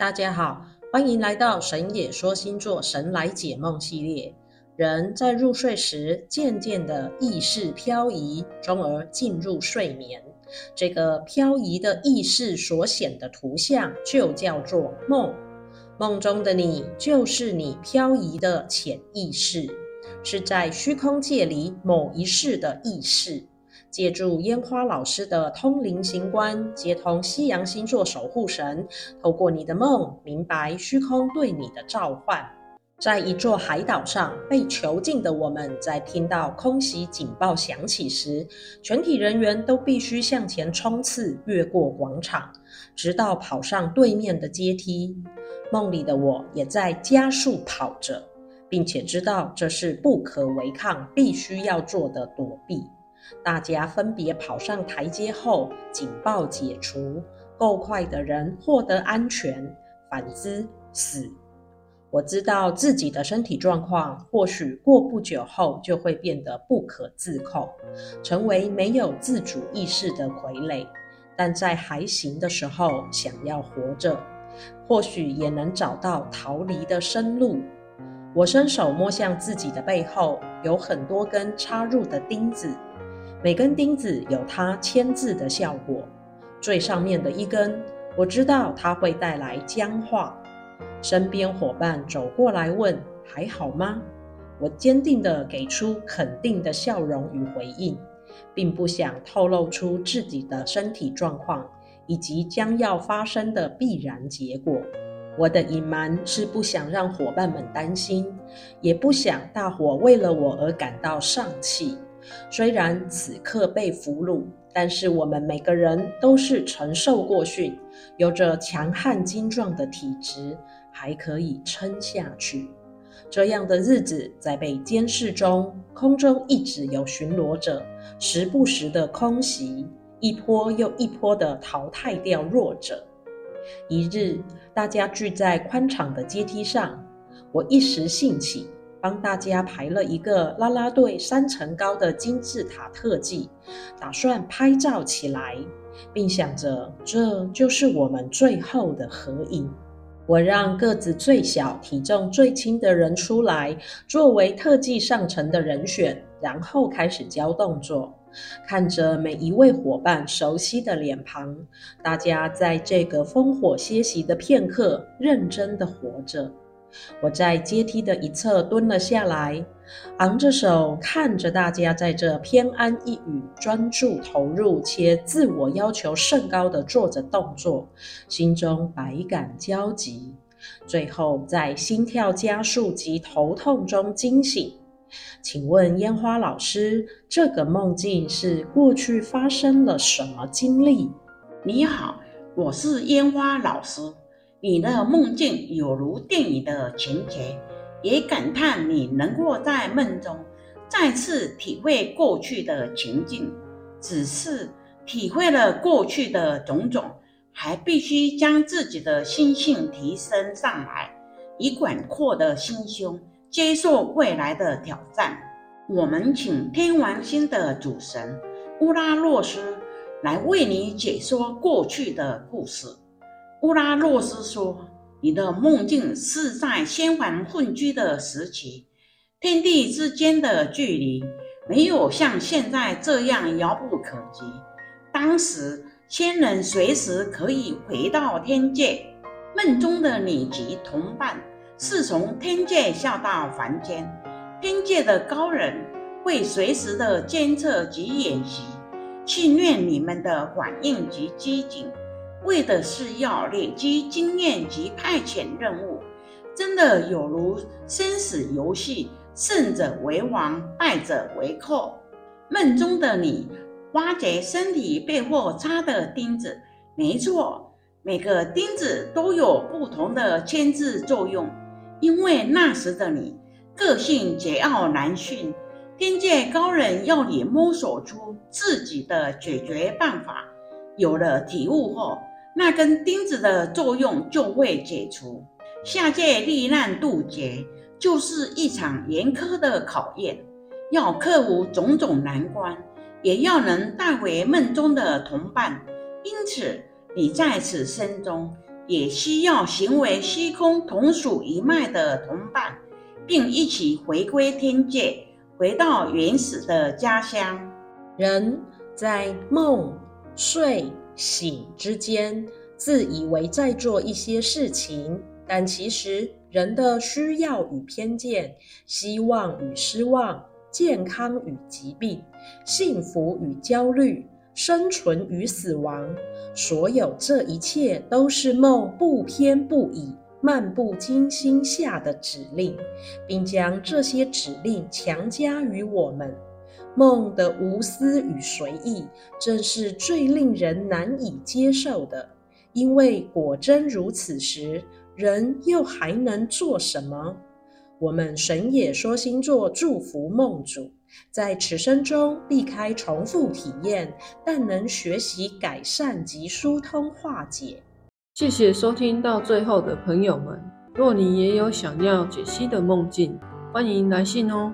大家好，欢迎来到神野说星座神来解梦系列。人在入睡时，渐渐的意识漂移，从而进入睡眠。这个漂移的意识所显的图像，就叫做梦。梦中的你，就是你漂移的潜意识，是在虚空界里某一世的意识。借助烟花老师的通灵行观，接通西洋星座守护神，透过你的梦，明白虚空对你的召唤。在一座海岛上被囚禁的我们，在听到空袭警报响起时，全体人员都必须向前冲刺，越过广场，直到跑上对面的阶梯。梦里的我也在加速跑着，并且知道这是不可违抗、必须要做的躲避。大家分别跑上台阶后，警报解除，够快的人获得安全，反之死。我知道自己的身体状况，或许过不久后就会变得不可自控，成为没有自主意识的傀儡。但在还行的时候，想要活着，或许也能找到逃离的生路。我伸手摸向自己的背后，有很多根插入的钉子。每根钉子有它签字的效果，最上面的一根，我知道它会带来僵化。身边伙伴走过来问：“还好吗？”我坚定地给出肯定的笑容与回应，并不想透露出自己的身体状况以及将要发生的必然结果。我的隐瞒是不想让伙伴们担心，也不想大伙为了我而感到丧气。虽然此刻被俘虏，但是我们每个人都是承受过训，有着强悍精壮的体质，还可以撑下去。这样的日子在被监视中，空中一直有巡逻者，时不时的空袭，一波又一波的淘汰掉弱者。一日，大家聚在宽敞的阶梯上，我一时兴起。帮大家排了一个啦啦队三层高的金字塔特技，打算拍照起来，并想着这就是我们最后的合影。我让个子最小、体重最轻的人出来，作为特技上层的人选，然后开始教动作。看着每一位伙伴熟悉的脸庞，大家在这个烽火歇息的片刻，认真的活着。我在阶梯的一侧蹲了下来，昂着手看着大家在这偏安一隅、专注投入且自我要求甚高的做着动作，心中百感交集。最后在心跳加速及头痛中惊醒。请问烟花老师，这个梦境是过去发生了什么经历？你好，我是烟花老师。你的梦境有如电影的情节，也感叹你能够在梦中再次体会过去的情境。只是体会了过去的种种，还必须将自己的心性提升上来，以广阔的心胸接受未来的挑战。我们请天王星的主神乌拉诺斯来为你解说过去的故事。乌拉诺斯说：“你的梦境是在仙凡混居的时期，天地之间的距离没有像现在这样遥不可及。当时仙人随时可以回到天界，梦中的你及同伴是从天界下到凡间，天界的高人会随时的监测及演习，训练你们的反应及机警。”为的是要累积经验及派遣任务，真的有如生死游戏，胜者为王，败者为寇。梦中的你挖掘身体背后插的钉子，没错，每个钉子都有不同的牵制作用。因为那时的你个性桀骜难驯，天界高人要你摸索出自己的解决办法。有了体悟后。那根钉子的作用就会解除，下界历难渡劫就是一场严苛的考验，要克服种种难关，也要能带回梦中的同伴。因此，你在此生中也需要行为虚空同属一脉的同伴，并一起回归天界，回到原始的家乡。人在梦、睡、醒之间，自以为在做一些事情，但其实人的需要与偏见、希望与失望、健康与疾病、幸福与焦虑。生存与死亡，所有这一切都是梦不偏不倚、漫不经心下的指令，并将这些指令强加于我们。梦的无私与随意，正是最令人难以接受的。因为果真如此时，人又还能做什么？我们神野说星座祝福梦主。在此生中避开重复体验，但能学习改善及疏通化解。谢谢收听到最后的朋友们，若你也有想要解析的梦境，欢迎来信哦。